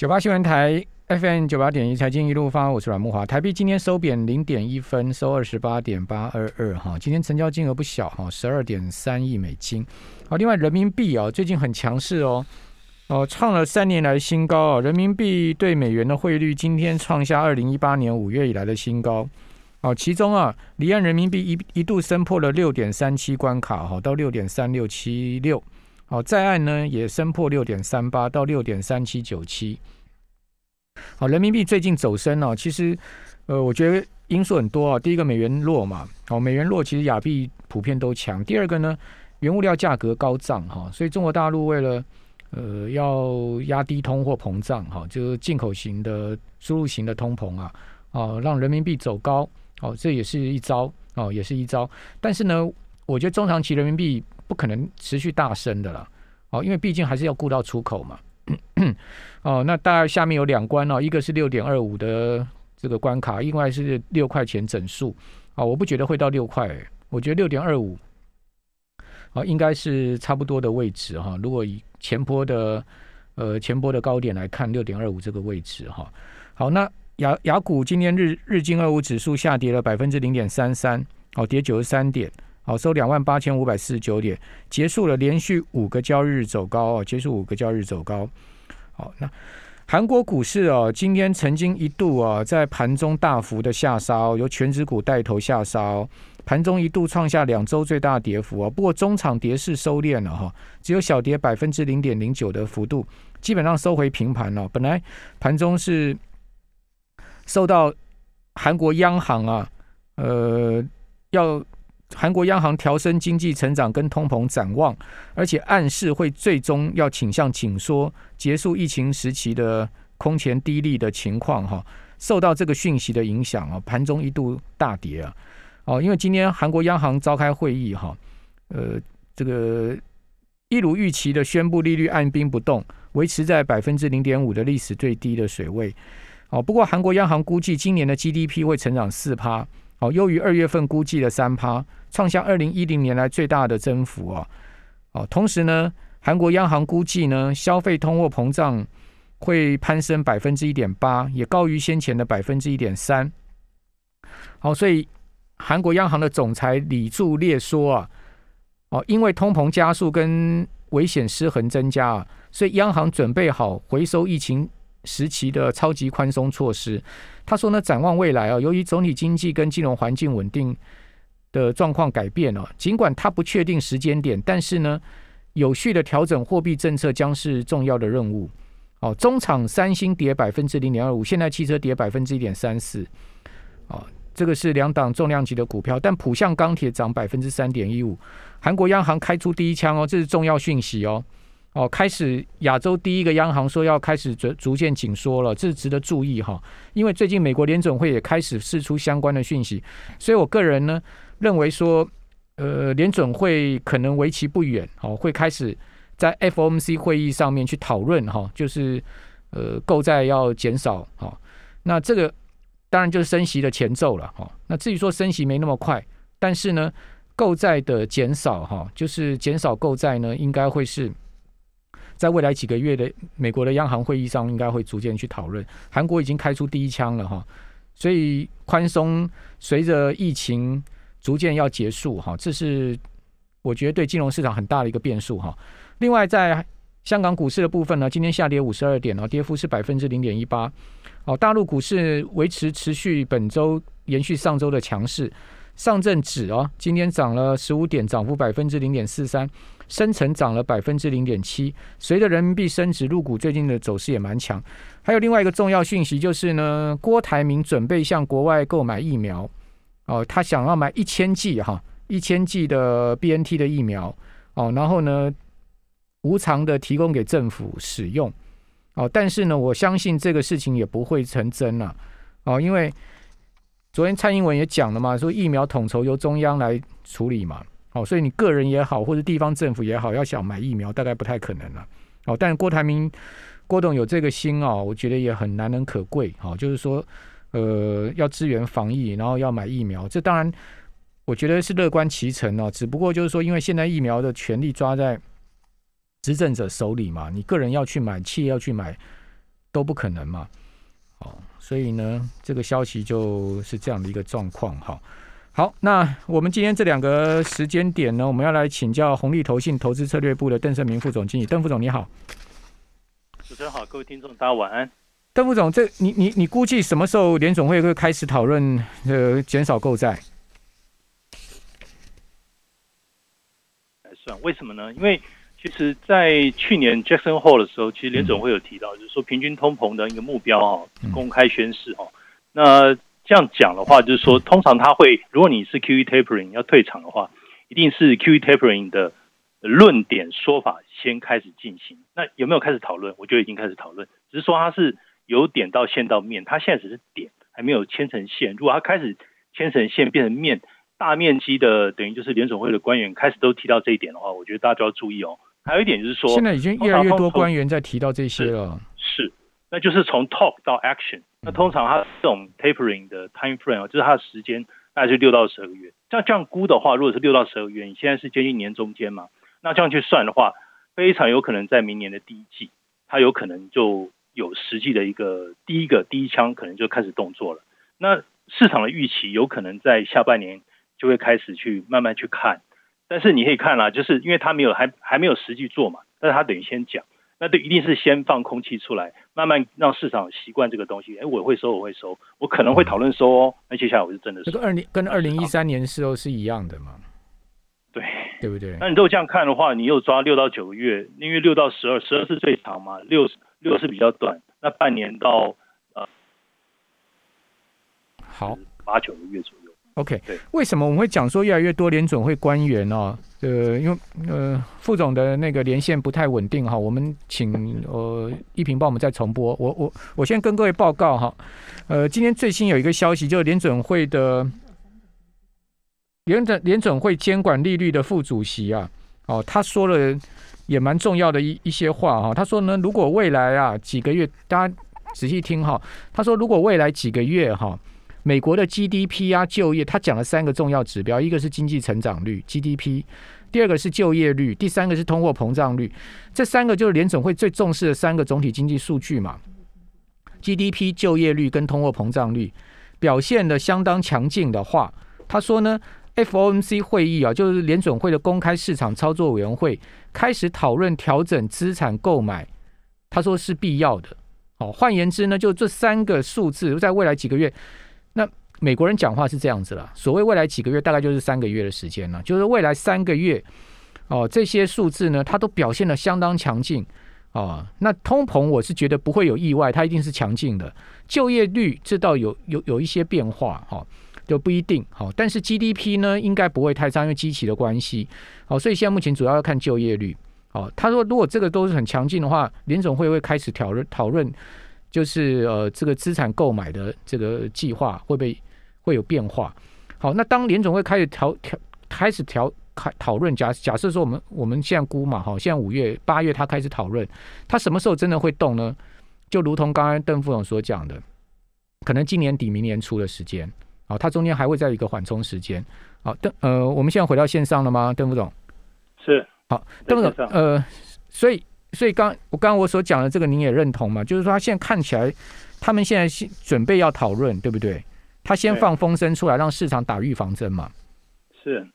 九八新闻台 FM 九八点一财经一路发，我是阮木华。台币今天收贬零点一分，收二十八点八二二哈。今天成交金额不小哈，十二点三亿美金。好，另外人民币啊，最近很强势哦，哦，创了三年来新高啊。人民币对美元的汇率今天创下二零一八年五月以来的新高。哦，其中啊，离岸人民币一一度升破了六点三七关卡哈，到六点三六七六。好，在岸呢也升破六点三八到六点三七九七。好，人民币最近走升哦，其实呃，我觉得因素很多啊。第一个，美元弱嘛，哦，美元弱，其实亚币普遍都强。第二个呢，原物料价格高涨哈，所以中国大陆为了呃要压低通货膨胀哈，就是进口型的、输入型的通膨啊，哦，让人民币走高，哦，这也是一招哦，也是一招。但是呢，我觉得中长期人民币。不可能持续大升的了，哦，因为毕竟还是要顾到出口嘛。哦，那大概下面有两关哦，一个是六点二五的这个关卡，另外是六块钱整数。啊，我不觉得会到六块，我觉得六点二五，啊，应该是差不多的位置哈。如果以前波的呃前波的高点来看，六点二五这个位置哈。好，那雅雅股今天日日经二五指数下跌了百分之零点三三，哦，跌九十三点。好，收两万八千五百四十九点，结束了连续五个交易日走高哦，结束五个交易日走高。好，那韩国股市哦，今天曾经一度啊，在盘中大幅的下杀，哦由全指股带头下杀，哦盘中一度创下两周最大跌幅啊。不过中场跌势收敛了哈，只有小跌百分之零点零九的幅度，基本上收回平盘了。本来盘中是受到韩国央行啊，呃，要。韩国央行调升经济成长跟通膨展望，而且暗示会最终要倾向紧缩，结束疫情时期的空前低利的情况哈。受到这个讯息的影响啊，盘中一度大跌啊。哦，因为今天韩国央行召开会议哈，呃，这个一如预期的宣布利率按兵不动，维持在百分之零点五的历史最低的水位。哦，不过韩国央行估计今年的 GDP 会成长四趴。哦，优于二月份估计的三趴，创下二零一零年来最大的增幅啊！哦，同时呢，韩国央行估计呢，消费通货膨胀会攀升百分之一点八，也高于先前的百分之一点三。好，所以韩国央行的总裁李柱烈说啊，哦，因为通膨加速跟危险失衡增加啊，所以央行准备好回收疫情。时期的超级宽松措施，他说呢，展望未来啊，由于总体经济跟金融环境稳定的状况改变了，尽管他不确定时间点，但是呢，有序的调整货币政策将是重要的任务。哦，中场三星跌百分之零点二五，现代汽车跌百分之一点三四。哦，这个是两档重量级的股票，但浦项钢铁涨百分之三点一五。韩国央行开出第一枪哦，这是重要讯息哦。哦，开始亚洲第一个央行说要开始逐逐渐紧缩了，这是值得注意哈。因为最近美国联准会也开始释出相关的讯息，所以我个人呢认为说，呃，联准会可能为期不远，哦，会开始在 FOMC 会议上面去讨论哈，就是呃购债要减少哈。那这个当然就是升息的前奏了哈。那至于说升息没那么快，但是呢，购债的减少哈，就是减少购债呢，应该会是。在未来几个月的美国的央行会议上，应该会逐渐去讨论。韩国已经开出第一枪了哈，所以宽松随着疫情逐渐要结束哈，这是我觉得对金融市场很大的一个变数哈。另外，在香港股市的部分呢，今天下跌五十二点哦，跌幅是百分之零点一八。哦，大陆股市维持持续本周延续上周的强势，上证指哦，今天涨了十五点，涨幅百分之零点四三。深成涨了百分之零点七，随着人民币升值，入股最近的走势也蛮强。还有另外一个重要讯息就是呢，郭台铭准备向国外购买疫苗，哦，他想要买一千剂哈，一千剂的 B N T 的疫苗，哦，然后呢，无偿的提供给政府使用，哦，但是呢，我相信这个事情也不会成真了，哦，因为昨天蔡英文也讲了嘛，说疫苗统筹由中央来处理嘛。哦，所以你个人也好，或者地方政府也好，要想买疫苗，大概不太可能了。哦，但是郭台铭、郭董有这个心哦，我觉得也很难能可贵。好，就是说，呃，要支援防疫，然后要买疫苗，这当然我觉得是乐观其成哦。只不过就是说，因为现在疫苗的权力抓在执政者手里嘛，你个人要去买，企业要去买，都不可能嘛。哦，所以呢，这个消息就是这样的一个状况哈。好，那我们今天这两个时间点呢，我们要来请教红利投信投资策略部的邓胜明副总经理。邓副总你好，主持人好，各位听众大家晚安。邓副总，这你你你估计什么时候联总会会开始讨论呃减少购债？来算，为什么呢？因为其实，在去年 Jackson Hole 的时候，其实联总会有提到，就是说平均通膨的一个目标哦，公开宣示哦。那这样讲的话，就是说，通常他会，如果你是 QE tapering 要退场的话，一定是 QE tapering 的论点说法先开始进行。那有没有开始讨论？我觉得已经开始讨论，只是说它是由点到线到面，它现在只是点，还没有牵成线。如果它开始牵成线变成面，大面积的等于就是联总会的官员开始都提到这一点的话，我觉得大家就要注意哦。还有一点就是说，现在已经越来越多官员在提到这些了。是，那就是从 talk 到 action。那通常它这种 tapering 的 time frame 就是它的时间大概是六到十二个月。像这样估的话，如果是六到十二个月，你现在是接近年中间嘛？那这样去算的话，非常有可能在明年的第一季，它有可能就有实际的一个第一个第一枪，可能就开始动作了。那市场的预期有可能在下半年就会开始去慢慢去看。但是你可以看啦，就是因为他没有还还没有实际做嘛，但是他等于先讲，那对一定是先放空气出来，慢慢让市场习惯这个东西。哎，我会收，我会收，我可能会讨论收哦。那接下来我是真的这个二零跟二零一三年时候是一样的嘛？对，对不对？那你如果这样看的话，你又抓六到九个月，因为六到十二，十二是最长嘛，六六是比较短，那半年到呃好八九个月左右。OK，为什么我们会讲说越来越多联准会官员哦？呃，因为呃副总的那个连线不太稳定哈，我们请呃一平帮我们再重播。我我我先跟各位报告哈，呃，今天最新有一个消息，就是联准会的联准联准会监管利率的副主席啊，哦，他说了也蛮重要的一一些话哈。他说呢，如果未来啊几个月，大家仔细听哈，他说如果未来几个月哈。美国的 GDP 啊，就业，他讲了三个重要指标，一个是经济成长率 GDP，第二个是就业率，第三个是通货膨胀率。这三个就是联总会最重视的三个总体经济数据嘛。GDP、就业率跟通货膨胀率表现的相当强劲的话，他说呢，FOMC 会议啊，就是联总会的公开市场操作委员会开始讨论调整资产购买，他说是必要的。哦，换言之呢，就这三个数字在未来几个月。美国人讲话是这样子了，所谓未来几个月，大概就是三个月的时间了。就是未来三个月，哦，这些数字呢，它都表现的相当强劲哦。那通膨，我是觉得不会有意外，它一定是强劲的。就业率这倒有有有一些变化哈，就不一定好。但是 GDP 呢，应该不会太差，因为机器的关系。好，所以现在目前主要要看就业率。好，他说如果这个都是很强劲的话，联总会会开始讨论讨论。就是呃，这个资产购买的这个计划会不会会有变化？好，那当联总会开始调调开始调开讨论，假假设说我们我们现在估嘛，哈，现在五月八月他开始讨论，他什么时候真的会动呢？就如同刚刚邓副总所讲的，可能今年底明年初的时间，好，它中间还会再有一个缓冲时间。好，邓呃，我们现在回到线上了吗？邓副总是好，邓副总呃，所以。所以刚我刚刚我所讲的这个您也认同嘛？就是说他现在看起来，他们现在是准备要讨论，对不对？他先放风声出来，让市场打预防针嘛。是，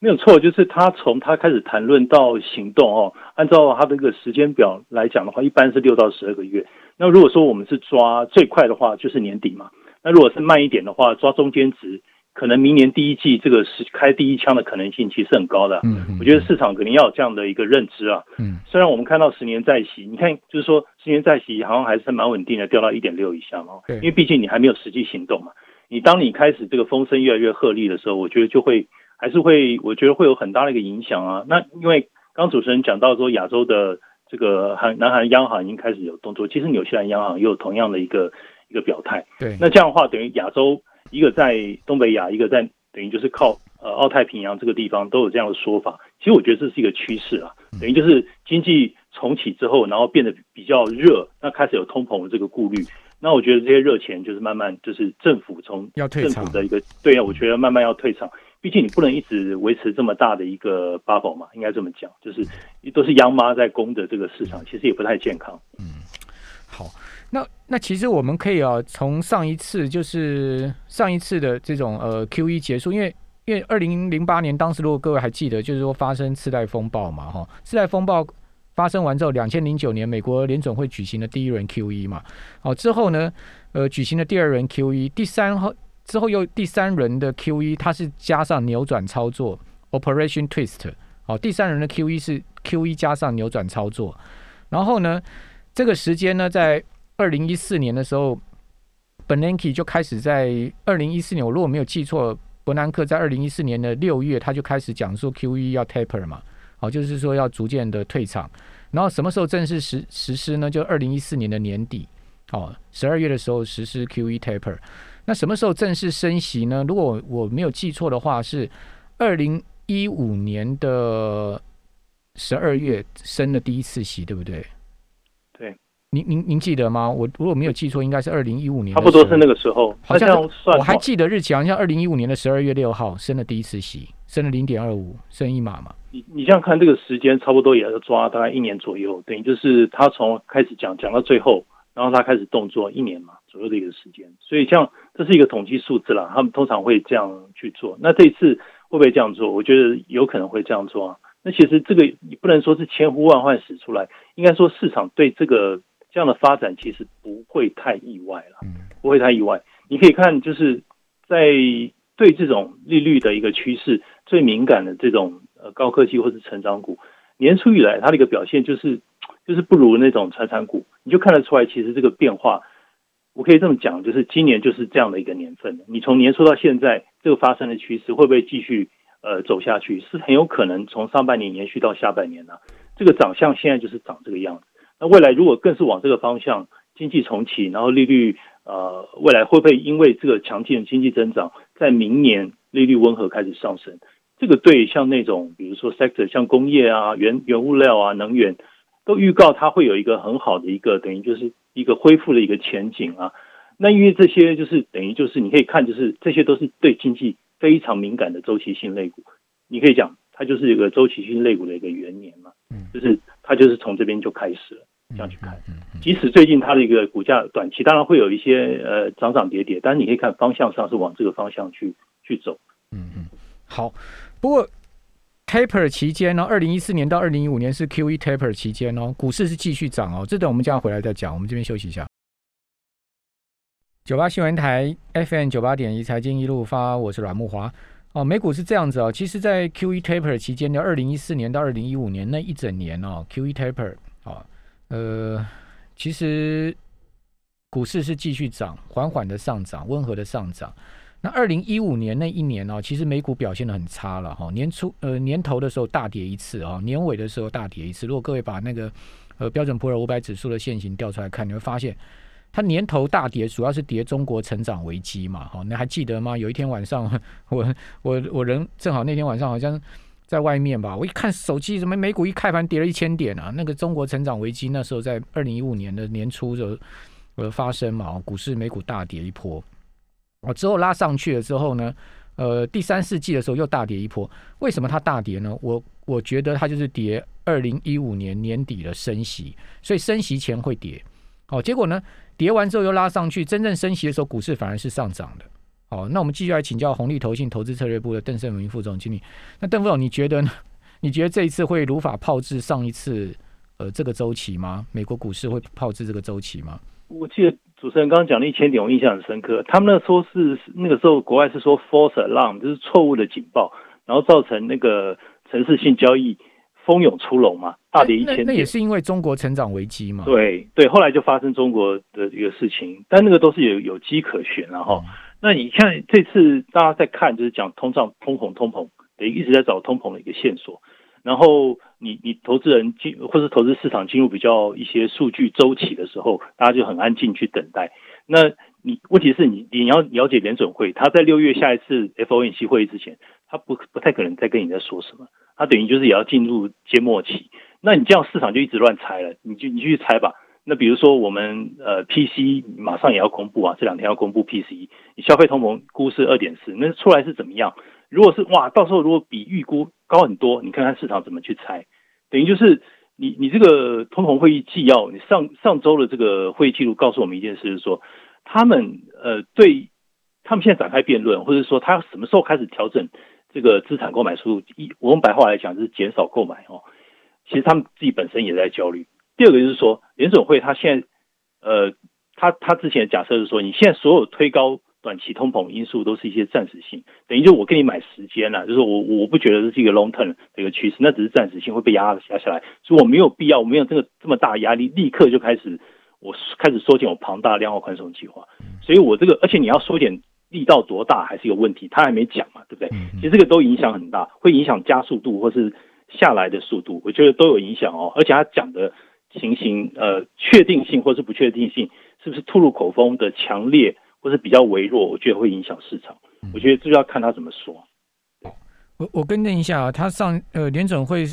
没有错。就是他从他开始谈论到行动哦，按照他的一个时间表来讲的话，一般是六到十二个月。那如果说我们是抓最快的话，就是年底嘛。那如果是慢一点的话，抓中间值。可能明年第一季这个是开第一枪的可能性其实很高的。嗯，我觉得市场肯定要有这样的一个认知啊。嗯，虽然我们看到十年债息，你看就是说十年债息好像还是蛮稳定的，掉到一点六以下嘛。对，因为毕竟你还没有实际行动嘛。你当你开始这个风声越来越鹤唳的时候，我觉得就会还是会，我觉得会有很大的一个影响啊。那因为刚主持人讲到说亚洲的这个韩南韩央行已经开始有动作，其实纽西兰央行也有同样的一个一个表态。对，那这样的话等于亚洲。一个在东北亚，一个在等于就是靠呃澳太平洋这个地方都有这样的说法。其实我觉得这是一个趋势啊，等于就是经济重启之后，然后变得比较热，那开始有通膨的这个顾虑。那我觉得这些热钱就是慢慢就是政府从要退场的一个对啊，我觉得慢慢要退场。毕竟你不能一直维持这么大的一个 bubble 嘛，应该这么讲，就是都是央妈在供的这个市场，其实也不太健康。嗯，好。那那其实我们可以啊，从上一次就是上一次的这种呃 Q E 结束，因为因为二零零八年当时如果各位还记得，就是说发生次贷风暴嘛，哈，次贷风暴发生完之后，两千零九年美国联总会举行了第一轮 Q E 嘛，哦之后呢，呃，举行了第二轮 Q E，第三后之后又第三轮的 Q E，它是加上扭转操作 Operation Twist，哦，第三轮的 Q E 是 Q E 加上扭转操作，然后呢，这个时间呢在二零一四年的时候，Bernanke 就开始在二零一四年，我如果没有记错，伯南克在二零一四年的六月，他就开始讲说 QE 要 taper 嘛，好，就是说要逐渐的退场。然后什么时候正式实实施呢？就二零一四年的年底，哦，十二月的时候实施 QE taper。那什么时候正式升息呢？如果我没有记错的话，是二零一五年的十二月升了第一次息，对不对？对您您您记得吗？我如果没有记错，应该是二零一五年，差不多是那个时候。好像我还记得日期，好像二零一五年的十二月六号升了第一次息，升了零点二五，升一码嘛。你你这样看这个时间，差不多也要抓大概一年左右，等于就是他从开始讲讲到最后，然后他开始动作一年嘛左右的一个时间。所以像这是一个统计数字啦，他们通常会这样去做。那这一次会不会这样做？我觉得有可能会这样做啊。那其实这个你不能说是千呼万唤始出来，应该说市场对这个。这样的发展其实不会太意外了，不会太意外。你可以看，就是在对这种利率的一个趋势最敏感的这种呃高科技或是成长股，年初以来它的一个表现就是就是不如那种传产股，你就看得出来，其实这个变化，我可以这么讲，就是今年就是这样的一个年份。你从年初到现在，这个发生的趋势会不会继续呃走下去？是很有可能从上半年延续到下半年呢。这个长相现在就是长这个样子。那未来如果更是往这个方向，经济重启，然后利率呃，未来会不会因为这个强劲的经济增长，在明年利率温和开始上升？这个对像那种比如说 sector，像工业啊、原原物料啊、能源，都预告它会有一个很好的一个等于就是一个恢复的一个前景啊。那因为这些就是等于就是你可以看，就是这些都是对经济非常敏感的周期性类股，你可以讲它就是一个周期性类股的一个元年嘛，嗯，就是。它就是从这边就开始了，这样去看。即使最近它的一个股价短期当然会有一些呃涨涨跌跌，但是你可以看方向上是往这个方向去去走。嗯嗯，好。不过 taper 期间呢，二零一四年到二零一五年是 Q E taper 期间哦，股市是继续涨哦。这等我们这样回来再讲。我们这边休息一下。九八新闻台 FM 九八点一财经一路发，我是阮木华。哦，美股是这样子哦。其实，在 Q E taper 期间的二零一四年到二零一五年那一整年哦，Q E taper 啊，呃，其实股市是继续涨，缓缓的上涨，温和的上涨。那二零一五年那一年哦，其实美股表现的很差了哈。年初呃年头的时候大跌一次啊，年尾的时候大跌一次。如果各位把那个呃标准普尔五百指数的线型调出来看，你会发现。它年头大跌，主要是跌中国成长危机嘛？哈，你还记得吗？有一天晚上，我我我人正好那天晚上好像在外面吧，我一看手机，怎么美股一开盘跌了一千点啊？那个中国成长危机那时候在二零一五年的年初就呃发生嘛，股市美股大跌一波，哦之后拉上去了之后呢，呃第三四季的时候又大跌一波。为什么它大跌呢？我我觉得它就是跌二零一五年年底的升息，所以升息前会跌。好，结果呢？跌完之后又拉上去，真正升息的时候，股市反而是上涨的。好，那我们继续来请教红利投信投资策略部的邓胜明副总经理。那邓副总，你觉得呢？你觉得这一次会如法炮制上一次呃这个周期吗？美国股市会炮制这个周期吗？我记得主持人刚刚讲了一千点，我印象很深刻。他们那说是那个时候国外是说 false alarm，就是错误的警报，然后造成那个城市性交易。蜂拥出笼嘛，大跌一千那也是因为中国成长危机嘛。对对，后来就发生中国的一个事情，但那个都是有有机可循然后，那你看这次大家在看，就是讲通胀、通膨、通膨，等于一直在找通膨的一个线索。然后你你投资人进或是投资市场进入比较一些数据周期的时候，大家就很安静去等待。那你问题是你你要了解联准会，他在六月下一次 FOMC 会议之前，他不不太可能再跟你在说什么。他等于就是也要进入缄默期，那你这样市场就一直乱猜了，你就你去猜吧。那比如说我们呃 PC 马上也要公布啊，这两天要公布 PC，你消费通膨估是二点四，那出来是怎么样？如果是哇，到时候如果比预估高很多，你看看市场怎么去猜？等于就是你你这个通膨会议纪要，你上上周的这个会议记录告诉我们一件事，是说他们呃对他们现在展开辩论，或者说他什么时候开始调整这个资产购买速度？一我用白话来讲，就是减少购买哦。其实他们自己本身也在焦虑。第二个就是说，联总会他现在呃，他他之前假设是说，你现在所有推高。短期通膨因素都是一些暂时性，等于就我跟你买时间了，就是我我不觉得这是一个 long term 的一个趋势，那只是暂时性会被压压下来，所以我没有必要，我没有这个这么大压力，立刻就开始我开始缩减我庞大量化宽松计划，所以我这个而且你要缩减力道多大还是一个问题，他还没讲嘛，对不对？其实这个都影响很大，会影响加速度或是下来的速度，我觉得都有影响哦，而且他讲的情形呃确定性或是不确定性是不是吐露口风的强烈？或是比较微弱，我觉得会影响市场。我觉得这就要看他怎么说。我我更正一下啊，他上呃联总会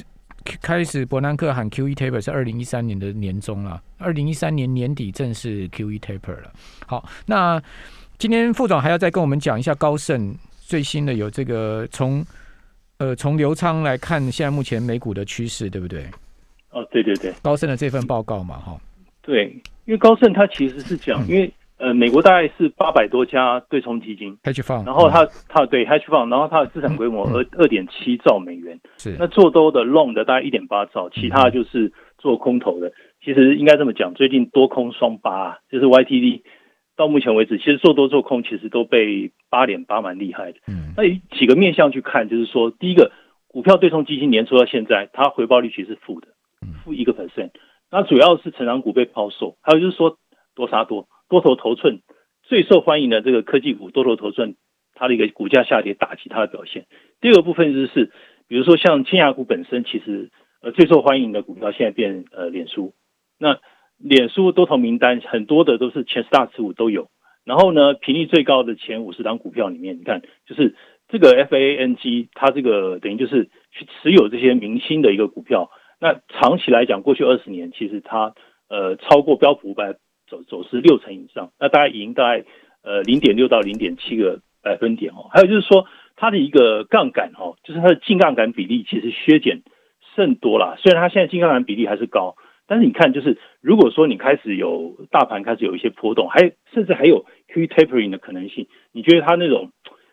开始伯南克喊 Q E taper 是二零一三年的年中了，二零一三年年底正式 Q E taper 了。好，那今天副总还要再跟我们讲一下高盛最新的有这个从呃从流仓来看现在目前美股的趋势，对不对？哦，对对对，高盛的这份报告嘛，哈。对，因为高盛他其实是讲，因为。呃，美国大概是八百多家对冲基金，hedge fund，然后它它对 hedge fund，然后它的资产规模二二点七兆美元，是那做多的 long 的大概一点八兆，其他就是做空头的。其实应该这么讲，最近多空双八，就是 YTD 到目前为止，其实做多做空其实都被八点八蛮厉害的。嗯，那几个面向去看，就是说，第一个，股票对冲基金年初到现在，它回报率其实是负的，负一个 percent。那主要是成长股被抛售，还有就是说多杀多。多头头寸最受欢迎的这个科技股，多头头寸，它的一个股价下跌打击它的表现。第二个部分就是，比如说像千雅股本身，其实呃最受欢迎的股票现在变呃脸书。那脸书多头名单很多的都是前十大持股都有。然后呢，频率最高的前五十档股票里面，你看就是这个 FANG，它这个等于就是去持有这些明星的一个股票。那长期来讲，过去二十年其实它呃超过标普五百。走走势六成以上，那大概赢大概呃零点六到零点七个百分点哦。还有就是说，它的一个杠杆哦，就是它的净杠杆比例其实削减甚多啦。虽然它现在净杠杆比例还是高，但是你看，就是如果说你开始有大盘开始有一些波动，还甚至还有 Q tapering 的可能性，你觉得它那种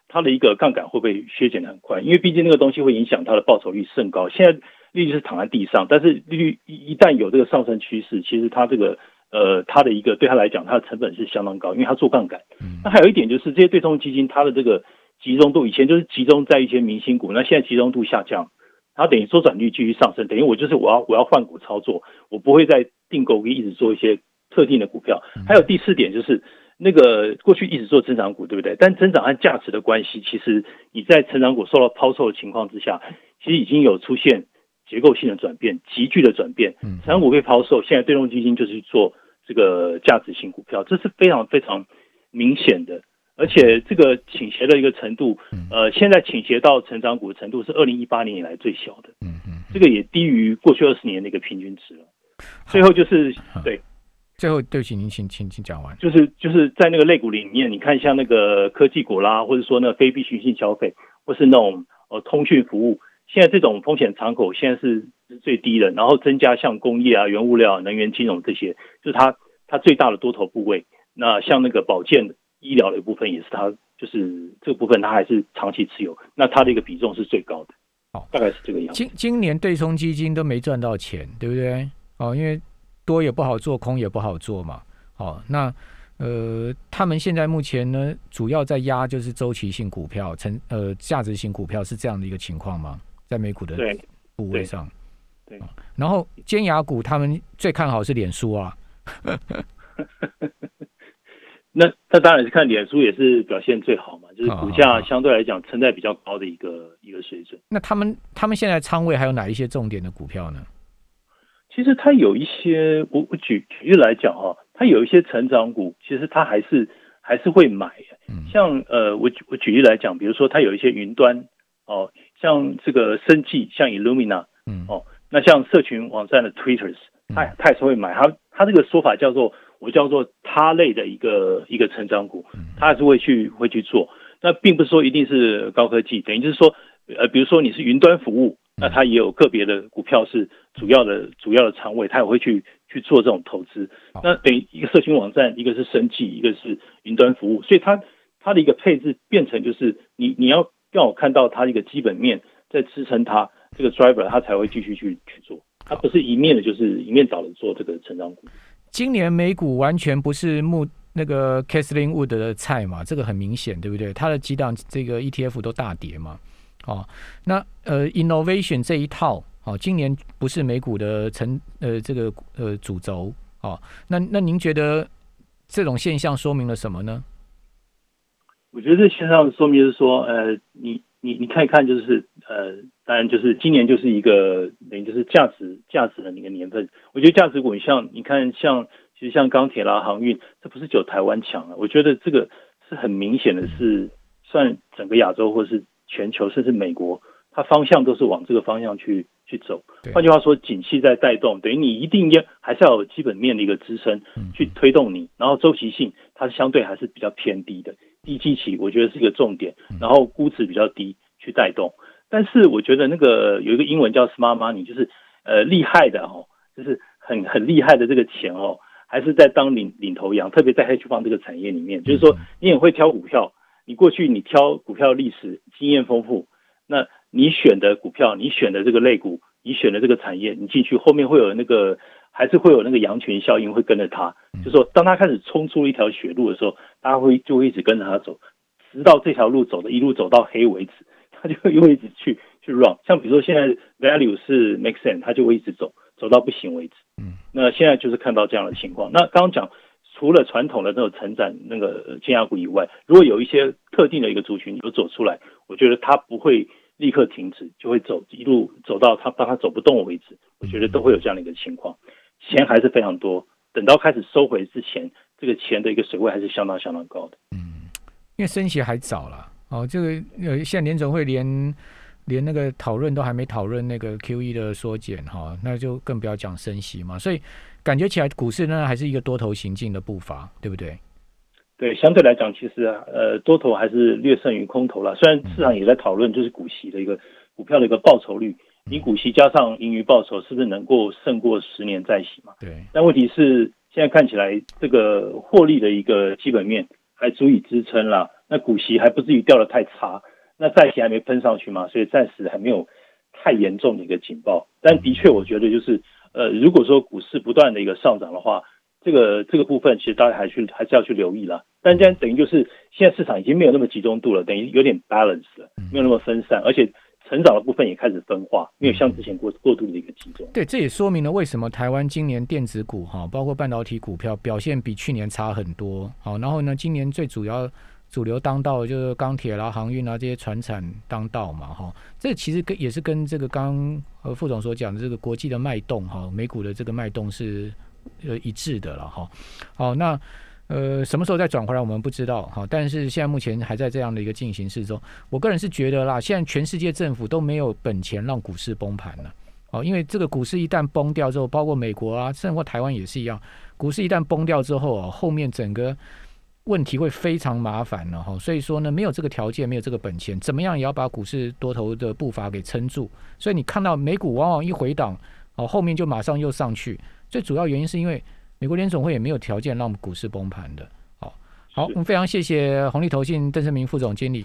它的一个杠杆会不会削减的很快？因为毕竟那个东西会影响它的报酬率甚高。现在利率是躺在地上，但是利率一旦有这个上升趋势，其实它这个。呃，它的一个对他来讲，它的成本是相当高，因为它做杠杆。那还有一点就是，这些对冲基金它的这个集中度，以前就是集中在一些明星股，那现在集中度下降，它等于周转率继续上升，等于我就是我要我要换股操作，我不会再定购一直做一些特定的股票。还有第四点就是，那个过去一直做增长股，对不对？但增长和价值的关系，其实你在成长股受到抛售的情况之下，其实已经有出现。结构性的转变，急剧的转变，成长股被抛售，现在对冲基金就是做这个价值型股票，这是非常非常明显的，而且这个倾斜的一个程度，呃，现在倾斜到成长股的程度是二零一八年以来最小的，嗯嗯，这个也低于过去二十年的一个平均值了。最后就是对，最后对不起，您请请请讲完，就是就是在那个类股里面，你看像那个科技股啦，或者说那非必需性消费，或是那种呃通讯服务。现在这种风险敞口现在是最低的，然后增加像工业啊、原物料、能源、金融这些，就是它它最大的多头部位。那像那个保健、医疗的一部分也是它，就是这个部分它还是长期持有，那它的一个比重是最高的。好，大概是这个样子。今今年对冲基金都没赚到钱，对不对？哦，因为多也不好做，空也不好做嘛。好，那呃，他们现在目前呢，主要在压就是周期性股票、成呃价值型股票，是这样的一个情况吗？在美股的部位上，对，然后尖牙股他们最看好是脸书啊，那那当然是看脸书也是表现最好嘛，就是股价相对来讲撑在比较高的一个一个水准。那他们他们现在仓位还有哪一些重点的股票呢？其实它有一些，我我举举例来讲哈，它有一些成长股，其实它还是还是会买，像呃，我我举例来讲，比如说它有一些云端哦。像这个生计，像 Illumina，嗯，哦，那像社群网站的 Twitter，他他也是会买，他他这个说法叫做我叫做他类的一个一个成长股，他还是会去会去做。那并不是说一定是高科技，等于就是说，呃，比如说你是云端服务，那它也有个别的股票是主要的主要的仓位，他也会去去做这种投资。那等于一个社群网站，一个是生计，一个是云端服务，所以它它的一个配置变成就是你你要让我看到它一个基本面在支撑它这个 driver，它才会继续去去做。它不是一面的，就是一面倒的做这个成长股。今年美股完全不是木那个 Kathleen Wood 的菜嘛，这个很明显，对不对？它的几档这个 ETF 都大跌嘛。哦，那呃，innovation 这一套，哦，今年不是美股的成呃这个呃主轴，哦，那那您觉得这种现象说明了什么呢？我觉得这现象说明是说，呃，你你你看一看，就是呃，当然就是今年就是一个等于就是价值价值的那个年份。我觉得价值股像你看像其实像钢铁啦、航运，这不是只有台湾强啊，我觉得这个是很明显的是算整个亚洲或是。全球甚至美国，它方向都是往这个方向去去走。换句话说，景气在带动，等于你一定要还是要有基本面的一个支撑去推动你。然后周期性它相对还是比较偏低的，低基期我觉得是一个重点。然后估值比较低去带动。但是我觉得那个有一个英文叫 smart money，就是呃厉害的哦，就是很很厉害的这个钱哦，还是在当领领头羊，特别在黑区方这个产业里面，就是说你也会挑股票。你过去你挑股票历史经验丰富，那你选的股票，你选的这个类股，你选的这个产业，你进去后面会有那个，还是会有那个羊群效应会跟着他。就说当他开始冲出一条血路的时候，大家会就会一直跟着他走，直到这条路走的一路走到黑为止，他就又会一直去去 run。像比如说现在 value 是 make sense，他就会一直走，走到不行为止。嗯，那现在就是看到这样的情况。那刚刚讲。除了传统的那种成长那个金牙股以外，如果有一些特定的一个族群有走出来，我觉得它不会立刻停止，就会走一路走到它当它走不动为止。我觉得都会有这样的一个情况，钱还是非常多。等到开始收回之前，这个钱的一个水位还是相当相当高的。嗯，因为升息还早了哦，这个呃，现在联总会连连那个讨论都还没讨论那个 Q E 的缩减哈，那就更不要讲升息嘛，所以。感觉起来，股市呢还是一个多头行进的步伐，对不对？对，相对来讲，其实呃，多头还是略胜于空头了。虽然市场也在讨论，就是股息的一个股票的一个报酬率，你股息加上盈余报酬，是不是能够胜过十年再息嘛？对。但问题是，现在看起来这个获利的一个基本面还足以支撑啦，那股息还不至于掉的太差，那债息还没喷上去嘛，所以暂时还没有太严重的一个警报。但的确，我觉得就是。呃，如果说股市不断的一个上涨的话，这个这个部分其实大家还去还是要去留意啦。但这样等于就是现在市场已经没有那么集中度了，等于有点 balance 了，没有那么分散，而且成长的部分也开始分化，没有像之前过过度的一个集中。对，这也说明了为什么台湾今年电子股哈，包括半导体股票表现比去年差很多。好，然后呢，今年最主要。主流当道就是钢铁啦、航运啊这些船产当道嘛，哈，这其实跟也是跟这个刚呃副总所讲的这个国际的脉动哈，美股的这个脉动是呃一致的了哈。好，那呃什么时候再转回来我们不知道哈，但是现在目前还在这样的一个进行式中。我个人是觉得啦，现在全世界政府都没有本钱让股市崩盘了哦，因为这个股市一旦崩掉之后，包括美国啊，甚至台湾也是一样，股市一旦崩掉之后啊，后面整个。问题会非常麻烦了哈，所以说呢，没有这个条件，没有这个本钱，怎么样也要把股市多头的步伐给撑住。所以你看到美股往往一回档，哦，后面就马上又上去。最主要原因是因为美国联总会也没有条件让股市崩盘的。好，好，我们非常谢谢红利投信邓胜明副总经理。